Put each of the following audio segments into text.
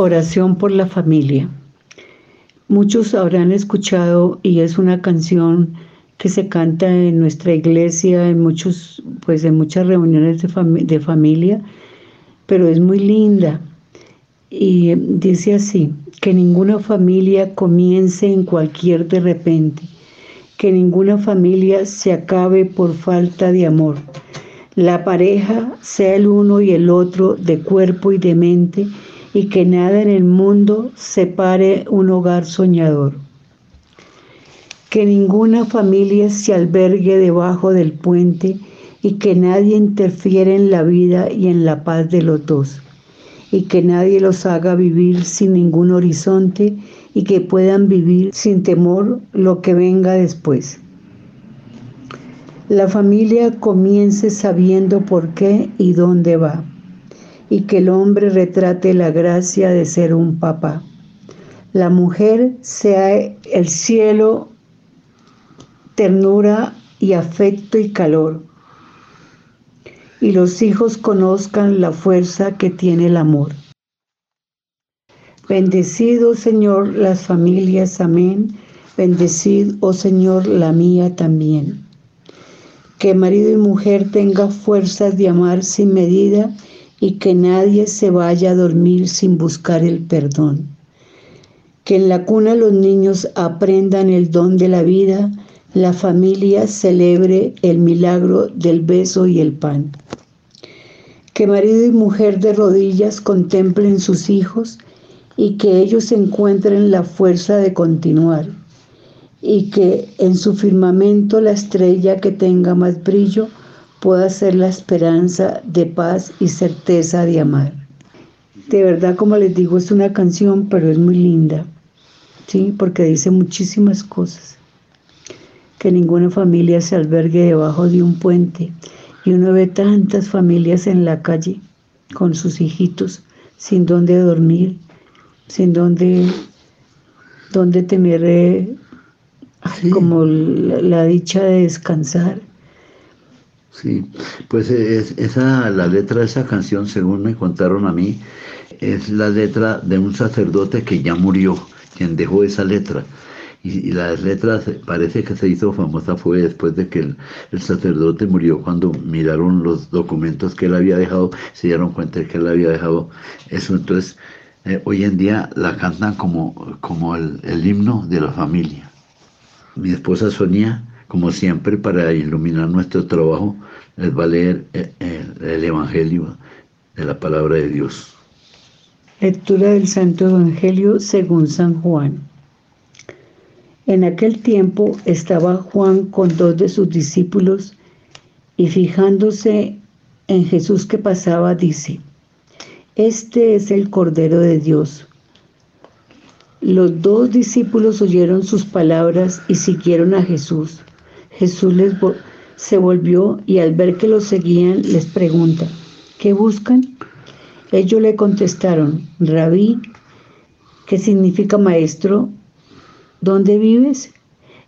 Oración por la familia. Muchos habrán escuchado y es una canción que se canta en nuestra iglesia, en muchos, pues en muchas reuniones de, de familia, pero es muy linda. Y dice así, que ninguna familia comience en cualquier de repente, que ninguna familia se acabe por falta de amor. La pareja sea el uno y el otro de cuerpo y de mente, y que nada en el mundo separe un hogar soñador. Que ninguna familia se albergue debajo del puente y que nadie interfiera en la vida y en la paz de los dos, y que nadie los haga vivir sin ningún horizonte y que puedan vivir sin temor lo que venga después. La familia comience sabiendo por qué y dónde va, y que el hombre retrate la gracia de ser un papá. La mujer sea el cielo ternura y afecto y calor. Y los hijos conozcan la fuerza que tiene el amor. Bendecido Señor las familias, amén. Bendecid, oh Señor, la mía también. Que marido y mujer tenga fuerzas de amar sin medida y que nadie se vaya a dormir sin buscar el perdón. Que en la cuna los niños aprendan el don de la vida la familia celebre el milagro del beso y el pan. Que marido y mujer de rodillas contemplen sus hijos y que ellos encuentren la fuerza de continuar y que en su firmamento la estrella que tenga más brillo pueda ser la esperanza de paz y certeza de amar. De verdad, como les digo, es una canción, pero es muy linda, ¿sí? Porque dice muchísimas cosas que ninguna familia se albergue debajo de un puente. Y uno ve tantas familias en la calle con sus hijitos sin dónde dormir, sin dónde, dónde tener eh, como la, dicha de descansar. Sí, pues es, esa, la letra de esa canción, según me contaron a mí, es la letra de un sacerdote que ya murió, quien dejó esa letra. Y, las letras parece que se hizo famosa fue después de que el, sacerdote murió cuando miraron los documentos que él había dejado se dieron cuenta de que él había dejado eso. Entonces eh, hoy en día la cantan como, como el, himno de la familia. Mi esposa Sonia como siempre para iluminar nuestro trabajo les va a leer eh, el Evangelio de la palabra de Dios Lectura del Santo Evangelio según San Juan. En aquel tiempo estaba Juan con dos de sus discípulos y fijándose en Jesús que pasaba, dice, Este es el Cordero de Dios. Los dos discípulos oyeron sus palabras y siguieron a Jesús. Jesús les se volvió y al ver que los seguían les pregunta, ¿qué buscan? Ellos le contestaron, Rabí, que significa maestro, ¿dónde vives?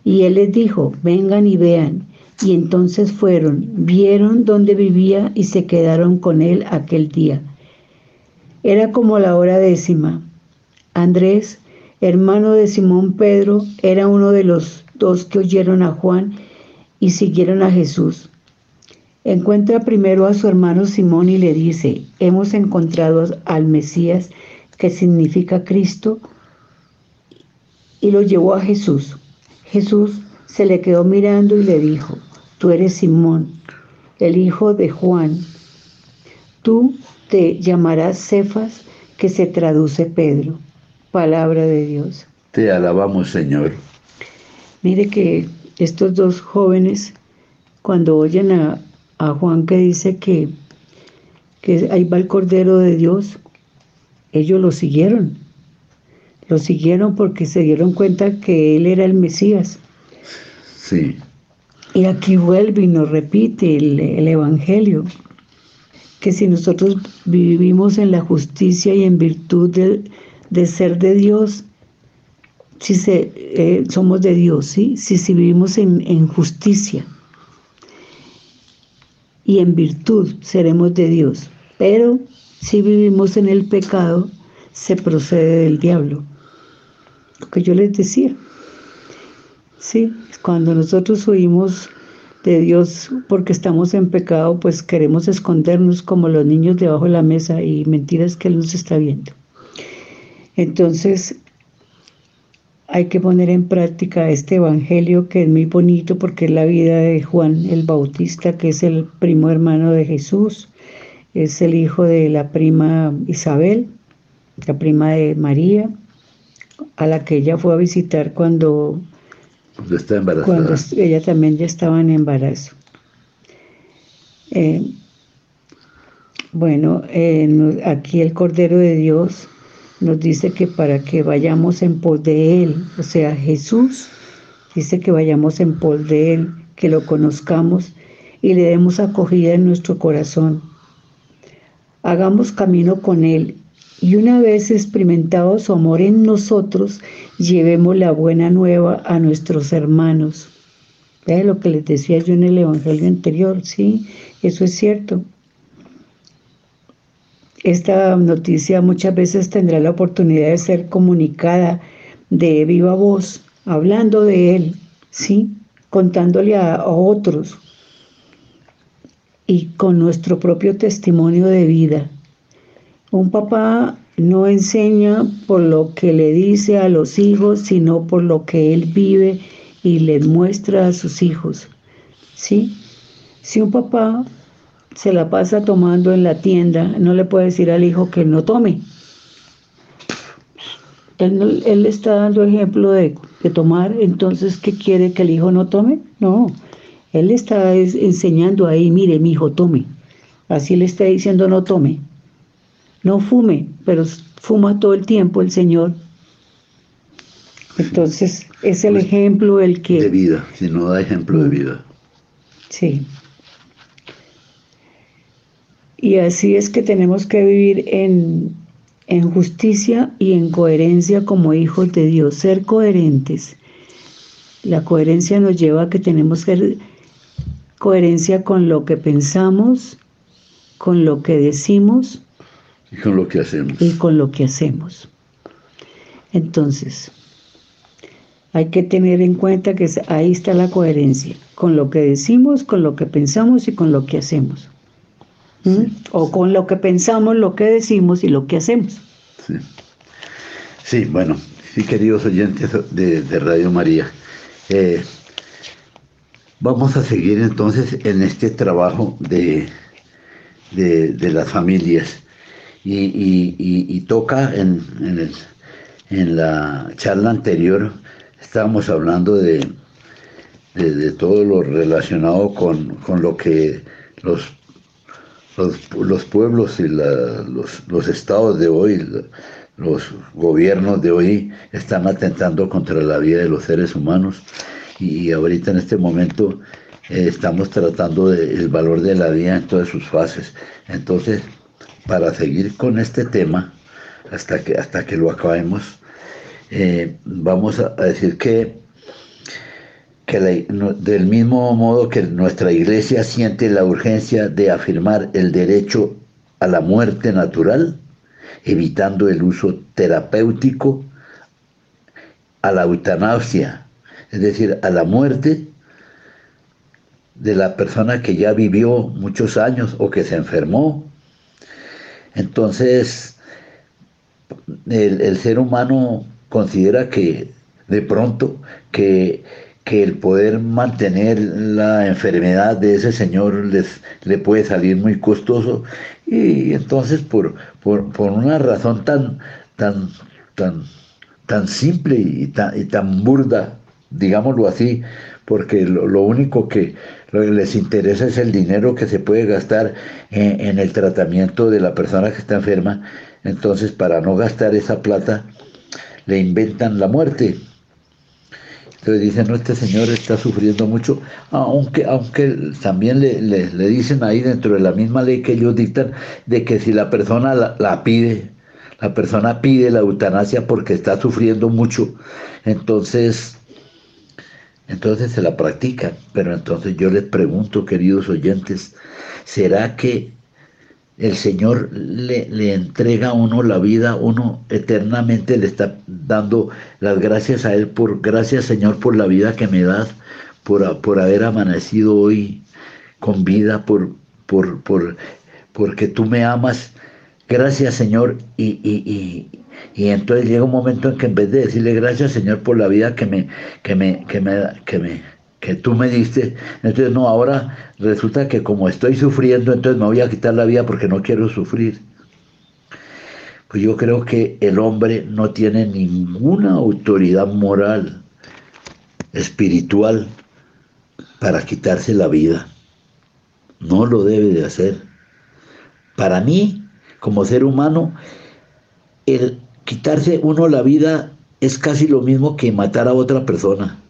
Y él les dijo, vengan y vean. Y entonces fueron, vieron dónde vivía y se quedaron con él aquel día. Era como la hora décima. Andrés, hermano de Simón Pedro, era uno de los dos que oyeron a Juan y siguieron a Jesús. Encuentra primero a su hermano Simón y le dice, hemos encontrado al Mesías, que significa Cristo, y lo llevó a Jesús. Jesús se le quedó mirando y le dijo, tú eres Simón, el hijo de Juan. Tú te llamarás Cefas, que se traduce Pedro. Palabra de Dios. Te alabamos, Señor. Mire que estos dos jóvenes, cuando oyen a, Juan que dice que, que ahí va el Cordero de Dios, ellos lo siguieron. Lo siguieron porque se dieron cuenta que él era el Mesías. Sí. Y aquí vuelve y nos repite el, Evangelio, que si nosotros vivimos en la justicia y en virtud de, ser de Dios, si se, eh, somos de Dios, ¿sí? si, vivimos en, en justicia y en virtud seremos de Dios. Pero si vivimos en el pecado, se procede del diablo. Lo que yo les decía. Sí, cuando nosotros huimos de Dios porque estamos en pecado, pues queremos escondernos como los niños debajo de la mesa y mentiras que Él nos está viendo. Entonces, hay que poner en práctica este evangelio que es muy bonito porque es la vida de Juan el Bautista, que es el primo hermano de Jesús, es el hijo de la prima Isabel, la prima de María, a la que ella fue a visitar cuando, cuando ella también ya estaba en embarazo. Eh, bueno, eh, aquí el Cordero de Dios nos dice que para que vayamos en pos de Él, o sea, Jesús dice que vayamos en pos de Él, que lo conozcamos y le demos acogida en nuestro corazón. Hagamos camino con Él y una vez experimentado su amor en nosotros, llevemos la buena nueva a nuestros hermanos. ¿Ve lo que les decía yo en el Evangelio anterior? Sí, eso es cierto. Esta noticia muchas veces tendrá la oportunidad de ser comunicada de viva voz, hablando de él, ¿sí? Contándole a, otros y con nuestro propio testimonio de vida. Un papá no enseña por lo que le dice a los hijos, sino por lo que él vive y les muestra a sus hijos. ¿Sí? Si un papá se la pasa tomando en la tienda, no le puede decir al hijo que no tome. Él, le está dando ejemplo de, tomar, entonces, ¿qué quiere que el hijo no tome? No, él le está enseñando ahí, mire, mi hijo, tome. Así le está diciendo, no tome. No fume, pero fuma todo el tiempo el Señor. Entonces, es el pues, ejemplo el que... De vida, si no da ejemplo de vida. Sí. Y así es que tenemos que vivir en, justicia y en coherencia como hijos de Dios, ser coherentes. La coherencia nos lleva a que tenemos que ser coherencia con lo que pensamos, con lo que decimos y con lo que hacemos. Y con lo que hacemos. Entonces, hay que tener en cuenta que ahí está la coherencia, con lo que decimos, con lo que pensamos y con lo que hacemos. O con lo que pensamos, lo que decimos y lo que hacemos. Sí, bueno, sí, queridos oyentes de, Radio María. Eh, vamos a seguir entonces en este trabajo de, de, las familias. Y, toca en, en, la charla anterior, estábamos hablando de, de, todo lo relacionado con, con lo que los los, pueblos y los, estados de hoy, los gobiernos de hoy están atentando contra la vida de los seres humanos y ahorita en este momento eh, estamos tratando del valor de la vida en todas sus fases. Entonces, para seguir con este tema, hasta que, hasta que lo acabemos, eh, vamos a decir que del mismo modo que nuestra iglesia siente la urgencia de afirmar el derecho a la muerte natural, evitando el uso terapéutico, a la eutanasia, es decir, a la muerte de la persona que ya vivió muchos años o que se enfermó. Entonces, el ser humano considera que de pronto que que el poder mantener la enfermedad de ese señor les, le puede salir muy costoso. Y entonces por, por, una razón tan, tan, tan, tan simple y tan, y tan burda, digámoslo así, porque lo, único que, les interesa es el dinero que se puede gastar en el tratamiento de la persona que está enferma, entonces para no gastar esa plata le inventan la muerte entonces dicen, no, este señor está sufriendo mucho, aunque, aunque también le, le, dicen ahí dentro de la misma ley que ellos dictan, de que si la persona la, pide, la persona pide la eutanasia porque está sufriendo mucho, entonces, entonces se la practica. Pero entonces yo les pregunto, queridos oyentes, ¿será que el Señor le, le, entrega a uno la vida, uno eternamente le está dando las gracias a Él por, gracias Señor por la vida que me das, por, por haber amanecido hoy con vida, por, por, por, porque tú me amas. Gracias Señor. Y, y, y, entonces llega un momento en que en vez de decirle gracias Señor por la vida que me, que me, que me, que me, que tú me diste. Entonces, no, ahora resulta que como estoy sufriendo, entonces me voy a quitar la vida porque no quiero sufrir. Pues yo creo que el hombre no tiene ninguna autoridad moral, espiritual, para quitarse la vida. No lo debe de hacer. Para mí, como ser humano, el quitarse uno la vida es casi lo mismo que matar a otra persona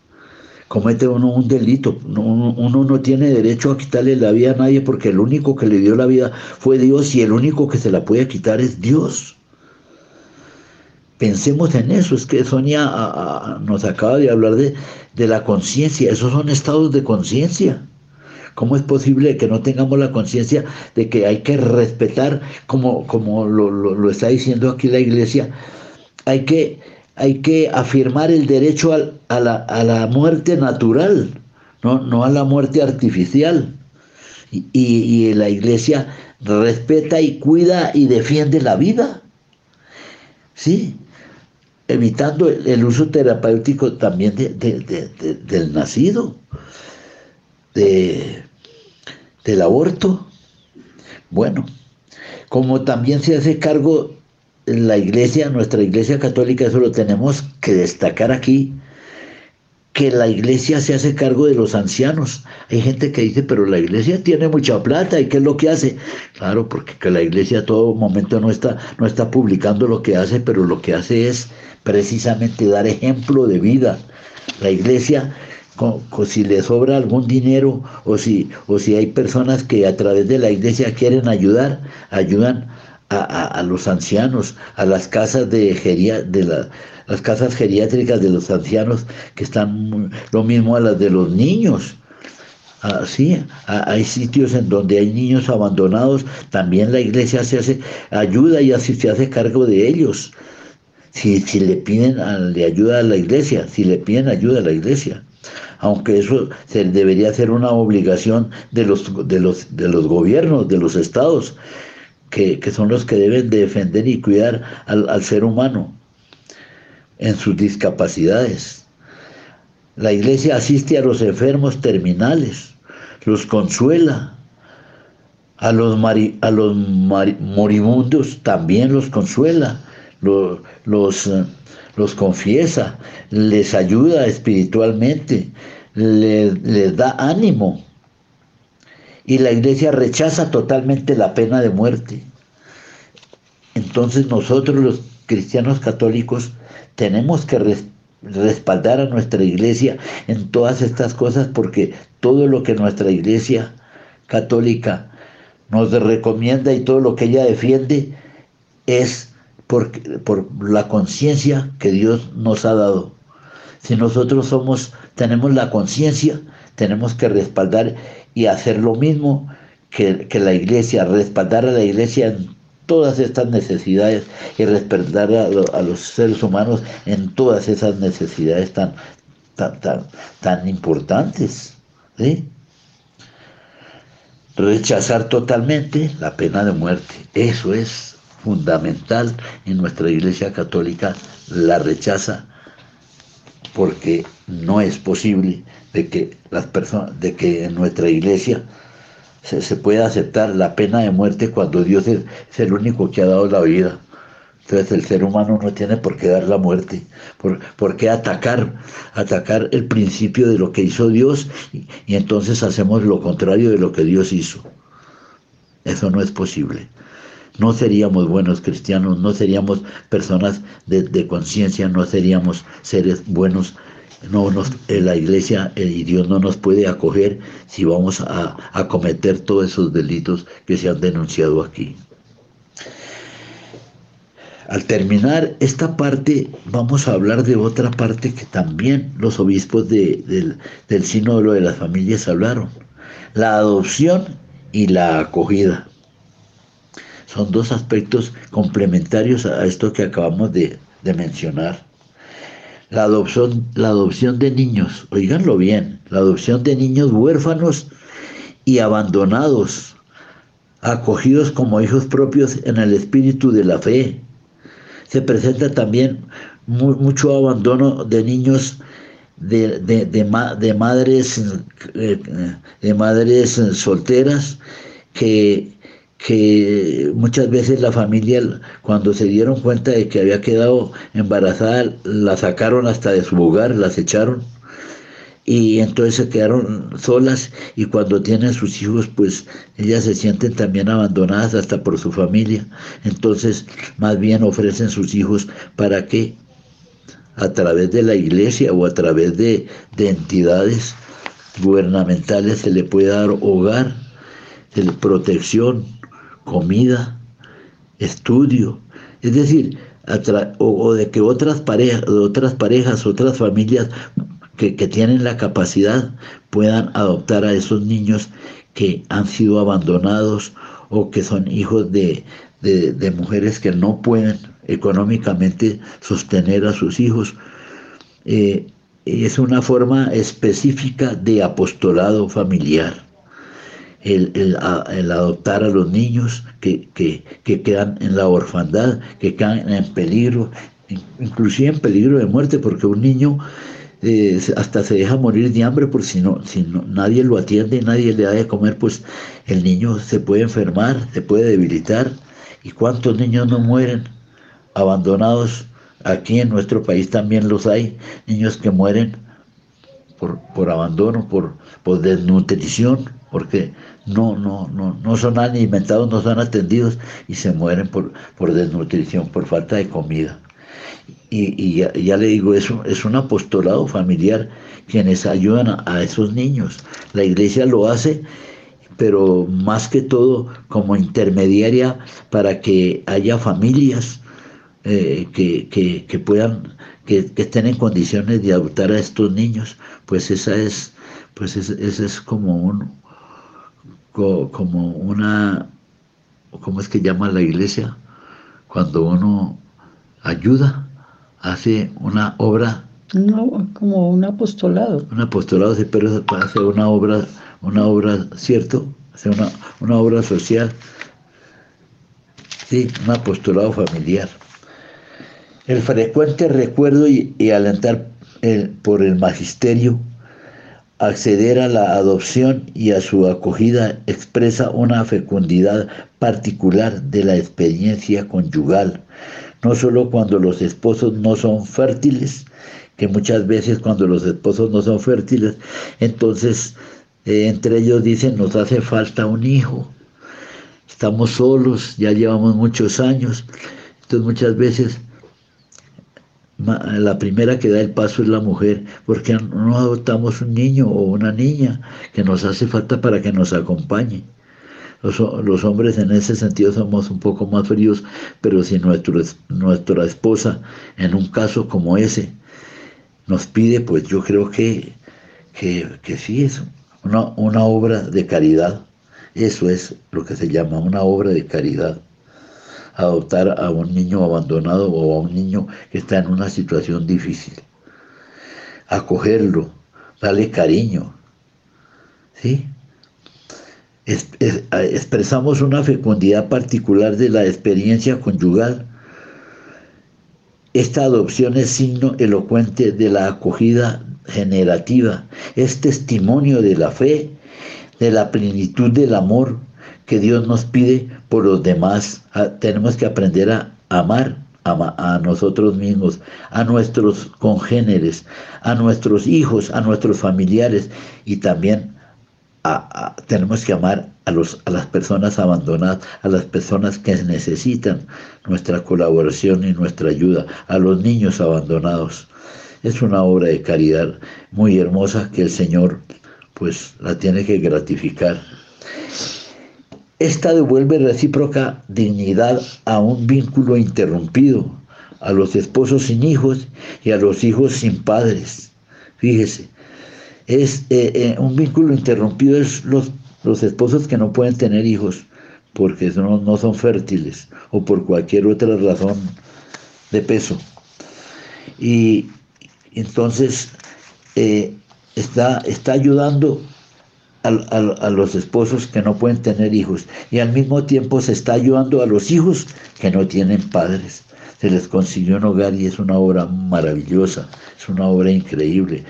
comete uno un delito. Uno, no tiene derecho a quitarle la vida a nadie porque el único que le dio la vida fue Dios y el único que se la puede quitar es Dios. Pensemos en eso, es que Sonia nos acaba de hablar de, la conciencia, esos son estados de conciencia. ¿Cómo es posible que no tengamos la conciencia de que hay que respetar, como, como lo está diciendo aquí la iglesia, hay que hay que afirmar el derecho a, la, muerte natural, no, a la muerte artificial. Y, la iglesia respeta y cuida y defiende la vida. ¿Sí? Evitando el, uso terapéutico también del nacido, del aborto. Bueno, como también se hace cargo la iglesia, nuestra iglesia católica, eso lo tenemos que destacar aquí, que la iglesia se hace cargo de los ancianos. Hay gente que dice, pero la iglesia tiene mucha plata y qué es lo que hace. Claro, porque que la iglesia a todo momento no está, no está publicando lo que hace, pero lo que hace es precisamente dar ejemplo de vida. La iglesia si le sobra algún dinero o si, o si hay personas que a través de la iglesia quieren ayudar, ayudan a, los ancianos, a las casas de, de las casas geriátricas de los ancianos que están lo mismo a las de los niños. Así, hay sitios en donde hay niños abandonados, también la iglesia se hace ayuda y así se hace cargo de ellos. Si, si le piden le ayuda a la iglesia, si le piden ayuda a la iglesia aunque eso se debería ser una obligación de los, de los, de los gobiernos, de los estados, que, son los que deben defender y cuidar al, ser humano en sus discapacidades. La iglesia asiste a los enfermos terminales, los consuela, a los, moribundos también los consuela, los, los, confiesa, les ayuda espiritualmente, les da ánimo y la iglesia rechaza totalmente la pena de muerte. Entonces nosotros los cristianos católicos tenemos que respaldar a nuestra iglesia en todas estas cosas porque todo lo que nuestra iglesia católica nos recomienda y todo lo que ella defiende es por, por la conciencia que Dios nos ha dado. Si nosotros somos, tenemos la conciencia, tenemos que respaldar y hacer lo mismo que, la iglesia, respaldar a la iglesia en todas estas necesidades y respaldar a, los seres humanos en todas esas necesidades tan, tan, tan, importantes. Rechazar totalmente la pena de muerte. Eso es fundamental en nuestra iglesia católica, la rechaza porque no es posible de que las personas, de que en nuestra iglesia se, pueda aceptar la pena de muerte cuando Dios es, el único que ha dado la vida. Entonces el ser humano no tiene por qué dar la muerte, por, qué atacar, atacar el principio de lo que hizo Dios y, entonces hacemos lo contrario de lo que Dios hizo. Eso no es posible. No seríamos buenos cristianos, no seríamos personas de, de conciencia, no seríamos seres buenos no nos, eh, la iglesia eh, y Dios no nos puede acoger si vamos a, a cometer todos esos delitos que se han denunciado aquí. Al terminar esta parte, vamos a hablar de otra parte que también los obispos de, del, del sínodo de las familias hablaron, la adopción y la acogida. Son dos aspectos complementarios a esto que acabamos de, mencionar. La adopción, la adopción de niños, oíganlo bien, la adopción de niños huérfanos y abandonados, acogidos como hijos propios en el espíritu de la fe. Se presenta también mucho abandono de niños de, de, madres, eh, de madres solteras que, que muchas veces la familia cuando se dieron cuenta de que había quedado embarazada la sacaron hasta de su hogar, las echaron y entonces se quedaron solas y cuando tienen sus hijos pues ellas se sienten también abandonadas hasta por su familia. Entonces más bien ofrecen sus hijos para que a través de la iglesia o a través de, entidades gubernamentales se le puede dar hogar, protección, comida, estudio. Es decir, o, de que otras parejas, otras parejas, otras familias que, tienen la capacidad puedan adoptar a esos niños que han sido abandonados o que son hijos de, de mujeres que no pueden económicamente sostener a sus hijos. Eh, es una forma específica de apostolado familiar. El, adoptar a los niños que, quedan en la orfandad, que quedan en peligro, inclusive en peligro de muerte, porque un niño eh, hasta se deja morir de hambre por si no, si no, nadie lo atiende y nadie le da de comer, pues el niño se puede enfermar, se puede debilitar. ¿Y cuántos niños no mueren abandonados. Aquí en nuestro país también los hay, niños que mueren por, por abandono, por, por desnutrición, porque no, no, no, no son alimentados, no son atendidos y se mueren por, por desnutrición, por falta de comida. Y, ya, le digo, eso es un apostolado familiar quienes ayudan a, esos niños. La iglesia lo hace pero más que todo como intermediaria para que haya familias eh, que, puedan, que, estén en condiciones de adoptar a estos niños, pues esa es, pues esa es como un, como una, ¿cómo es que llama la iglesia? Cuando uno ayuda, hace una obra. No, como un apostolado. Un apostolado, sí, pero hace una obra, una obra, ¿cierto? Hace una, una obra social. Sí, un apostolado familiar. El frecuente recuerdo y, alentar por el magisterio, acceder a la adopción y a su acogida expresa una fecundidad particular de la experiencia conyugal, no solo cuando los esposos no son fértiles, que muchas veces cuando los esposos no son fértiles, entonces eh, entre ellos dicen nos hace falta un hijo, estamos solos, ya llevamos muchos años, entonces muchas veces la primera que da el paso es la mujer, porque no adoptamos un niño o una niña que nos hace falta para que nos acompañe. Los, hombres en ese sentido somos un poco más fríos, pero si nuestra esposa, en un caso como ese, nos pide, pues yo creo que, que, sí es una obra de caridad. Eso es lo que se llama una obra de caridad adoptar a un niño abandonado o a un niño que está en una situación difícil. Acogerlo, darle cariño. ¿Sí? expresamos una fecundidad particular de la experiencia conyugal. Esta adopción es signo elocuente de la acogida generativa, es testimonio de la fe, de la plenitud del amor que Dios nos pide por los demás. Ah, tenemos que aprender a amar a, nosotros mismos, a nuestros congéneres, a nuestros hijos, a nuestros familiares y también tenemos que amar a, a las personas abandonadas, a las personas que necesitan nuestra colaboración y nuestra ayuda, a los niños abandonados. Es una obra de caridad muy hermosa que el Señor pues la tiene que gratificar. Esta devuelve recíproca dignidad a un vínculo interrumpido, a los esposos sin hijos y a los hijos sin padres. Fíjese, es eh, eh, un vínculo interrumpido es los, los esposos que no pueden tener hijos, porque no, no son fértiles o por cualquier otra razón de peso. Y entonces eh, está, está ayudando a, los esposos que no pueden tener hijos y al mismo tiempo se está ayudando a los hijos que no tienen padres. Se les consiguió un hogar y es una obra maravillosa, es una obra increíble,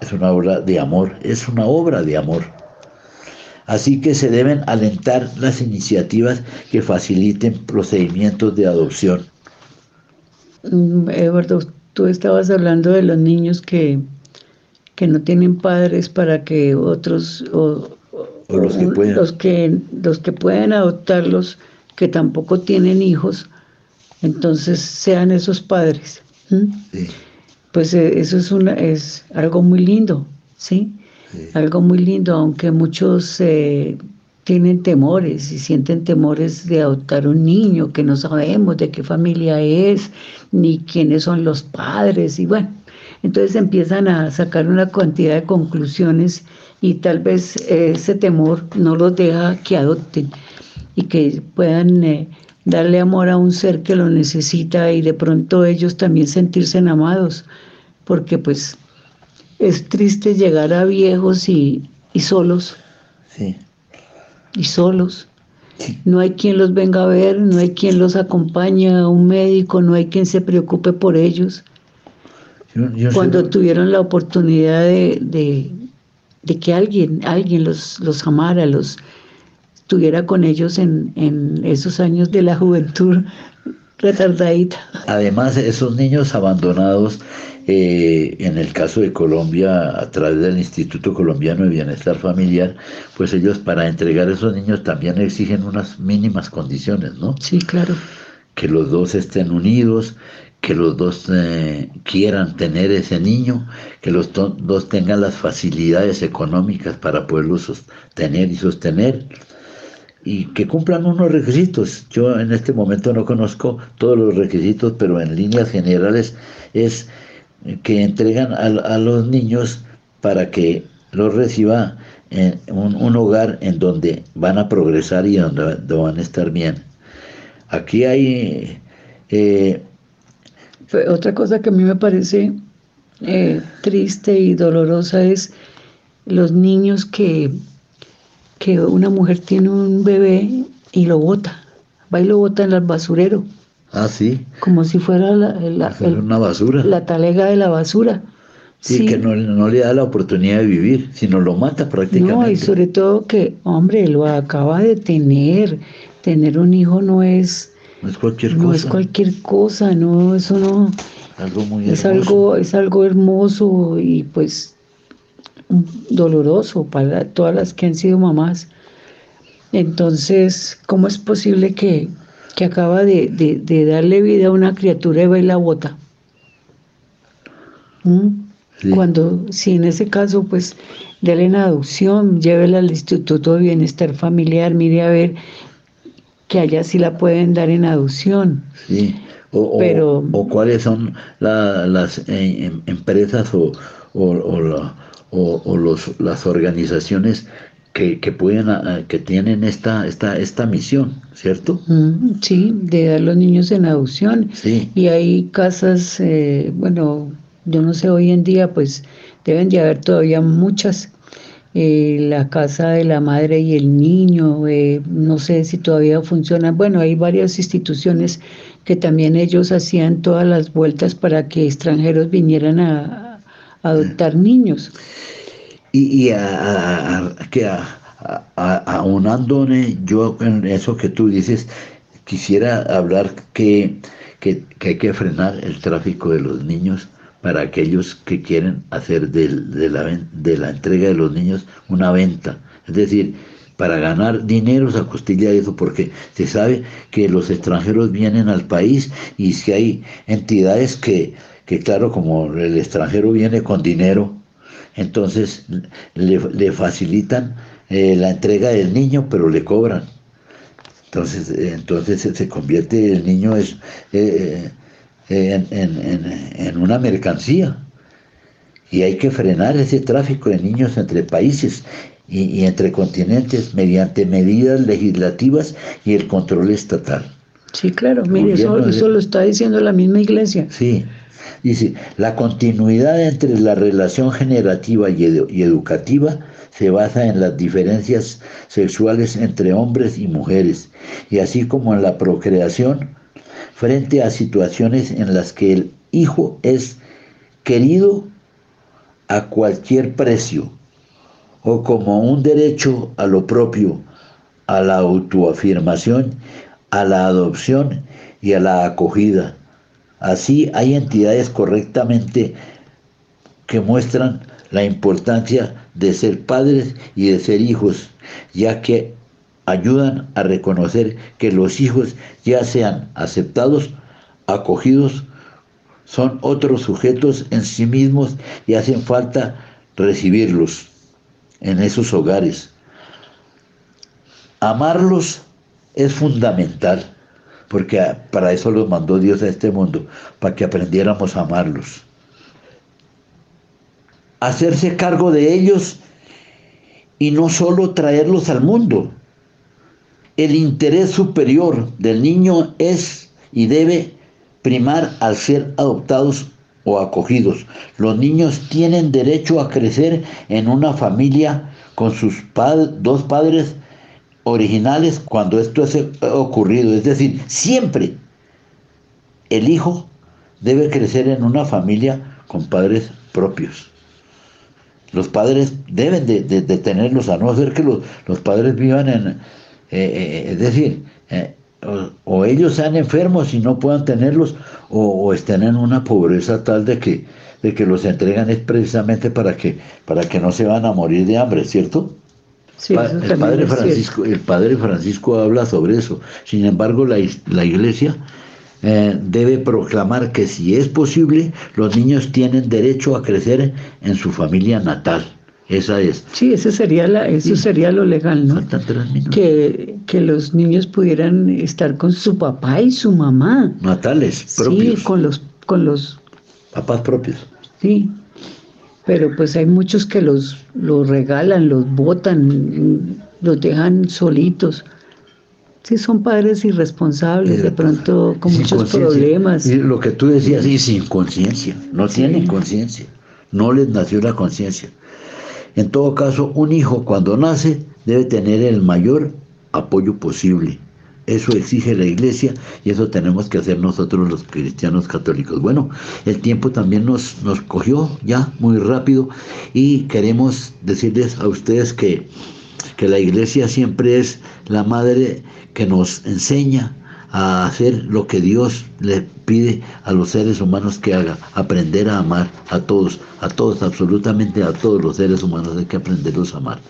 es una obra de amor, es una obra de amor. Así que se deben alentar las iniciativas que faciliten procedimientos de adopción. Mm, Eduardo, tú estabas hablando de los niños que que no tienen padres para que otros o, los, que pueden. los que los que pueden adoptarlos que tampoco tienen hijos entonces sean esos padres pues eh, eso es una es algo muy lindo sí, algo muy lindo aunque muchos eh, tienen temores y sienten temores de adoptar un niño que no sabemos de qué familia es ni quiénes son los padres y bueno entonces empiezan a sacar una cantidad de conclusiones y tal vez ese temor no los deja que adopten y que puedan eh, darle amor a un ser que lo necesita y de pronto ellos también sentirse amados, porque pues es triste llegar a viejos y, solos. Sí. Y solos. No hay quien los venga a ver, no hay quien los acompañe a un médico, no hay quien se preocupe por ellos cuando tuvieron la oportunidad de, que alguien, alguien los, los amara, los estuviera con ellos en, esos años de la juventud retardadita. Además, esos niños abandonados, eh, en el caso de Colombia, a través del Instituto Colombiano de Bienestar Familiar, pues ellos para entregar a esos niños también exigen unas mínimas condiciones, ¿no? Sí, claro. Que los dos estén unidos, que los dos eh, quieran tener ese niño, que los dos tengan las facilidades económicas para poderlo sostener y sostener, y que cumplan unos requisitos. Yo en este momento no conozco todos los requisitos, pero en líneas generales es que entregan a, los niños para que los reciba en un, hogar en donde van a progresar y donde, van a estar bien. Aquí hay... Eh, otra cosa que a mí me parece eh, triste y dolorosa es los niños que, que una mujer tiene un bebé y lo bota, va y lo bota en el basurero. Ah, sí. Como si fuera la, una basura. La talega de la basura. Sí, que no, no, le da la oportunidad de vivir, sino lo mata prácticamente. No, y sobre todo que, hombre, lo acaba de tener. Tener un hijo no es no es cualquier cosa. No es cualquier cosa, no, eso no. Algo muy es algo, es algo hermoso y pues doloroso para todas las que han sido mamás. Entonces, ¿cómo es posible que, acaba de, darle vida a una criatura y va y la bota? ¿Mm? Cuando, si en ese caso, pues, déle en adopción, llévela al Instituto de Bienestar Familiar, mire a ver que allá sí la pueden dar en adopción. Sí, o, Pero, o, cuáles son las eh, em, empresas o, los, las organizaciones que, pueden que tienen esta, esta, esta misión, ¿cierto? Mm, sí, de dar los niños en adopción. Sí. Y hay casas, eh, bueno, yo no sé, hoy en día pues deben de haber todavía muchas eh, la casa de la madre y el niño, eh, no sé si todavía funciona. Bueno, hay varias instituciones que también ellos hacían todas las vueltas para que extranjeros vinieran a, adoptar niños. Y, a, que aunando yo en eso que tú dices, quisiera hablar que, que hay que frenar el tráfico de los niños para aquellos que quieren hacer de, la, de la entrega de los niños una venta. Es decir, para ganar dinero a costilla de eso, porque se sabe que los extranjeros vienen al país y si hay entidades que, claro, como el extranjero viene con dinero, entonces le, facilitan eh, la entrega del niño, pero le cobran. Entonces, entonces se convierte el niño es eh, en, una mercancía. Y hay que frenar ese tráfico de niños entre países. y, entre continentes mediante medidas legislativas y el control estatal. Sí, claro, mire, eso, lo está diciendo la misma iglesia. Sí, dice, la continuidad entre la relación generativa y, y educativa se basa en las diferencias sexuales entre hombres y mujeres, y así como en la procreación, frente a situaciones en las que el hijo es querido a cualquier precio o como un derecho a lo propio, a la autoafirmación, a la adopción y a la acogida. Así hay entidades correctamente que muestran la importancia de ser padres y de ser hijos, ya que ayudan a reconocer que los hijos ya sean aceptados, acogidos, son otros sujetos en sí mismos y hacen falta recibirlos en esos hogares. Amarlos es fundamental, porque para eso los mandó Dios a este mundo, para que aprendiéramos a amarlos. Hacerse cargo de ellos y no solo traerlos al mundo. El interés superior del niño es y debe primar al ser adoptados o acogidos. Los niños tienen derecho a crecer en una familia con sus dos padres originales cuando esto ha ocurrido. Es decir, siempre el hijo debe crecer en una familia con padres propios. Los padres deben de, tenerlos, a no ser que los, padres vivan en... Eh, eh, es decir, eh, o, ellos sean enfermos y no puedan tenerlos, o, estén en una pobreza tal de que, de que los entregan es precisamente para que, para que no se van a morir de hambre, ¿cierto? Sí, el, padre Francisco, el padre Francisco habla sobre eso. Sin embargo, la, la iglesia eh, debe proclamar que si es posible, los niños tienen derecho a crecer en su familia natal. Esa es. Sí, ese sería la, eso sería lo legal, ¿no? Que, que los niños pudieran estar con su papá y su mamá. Natales, propios. Sí, con los, con los papás propios. Sí, pero pues hay muchos que los, los regalan, los botan, los dejan solitos. Sí, son padres irresponsables, de pronto con muchos problemas. Y lo que tú decías, y sin conciencia, no tienen conciencia, no les nació la conciencia. En todo caso, un hijo cuando nace debe tener el mayor apoyo posible. Eso exige la iglesia y eso tenemos que hacer nosotros los cristianos católicos. Bueno, el tiempo también nos, nos cogió ya muy rápido y queremos decirles a ustedes que, que la iglesia siempre es la madre que nos enseña a hacer lo que Dios le pide a los seres humanos que haga, aprender a amar a todos, a todos, absolutamente a todos los seres humanos hay que aprenderlos a amar.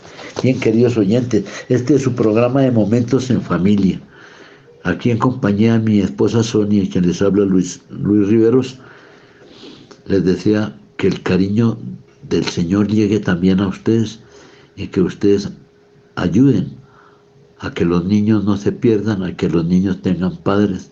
Bien, queridos oyentes, este es su programa de Momentos en Familia. Aquí en compañía de mi esposa Sonia quien les habla Luis, Luis Riveros, les desea que el cariño del Señor llegue también a ustedes y que ustedes ayuden a que los niños no se pierdan, a que los niños tengan padres,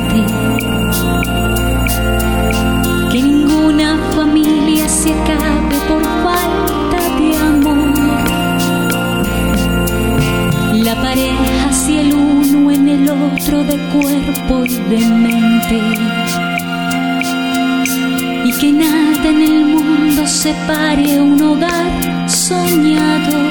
separe un hogar soñado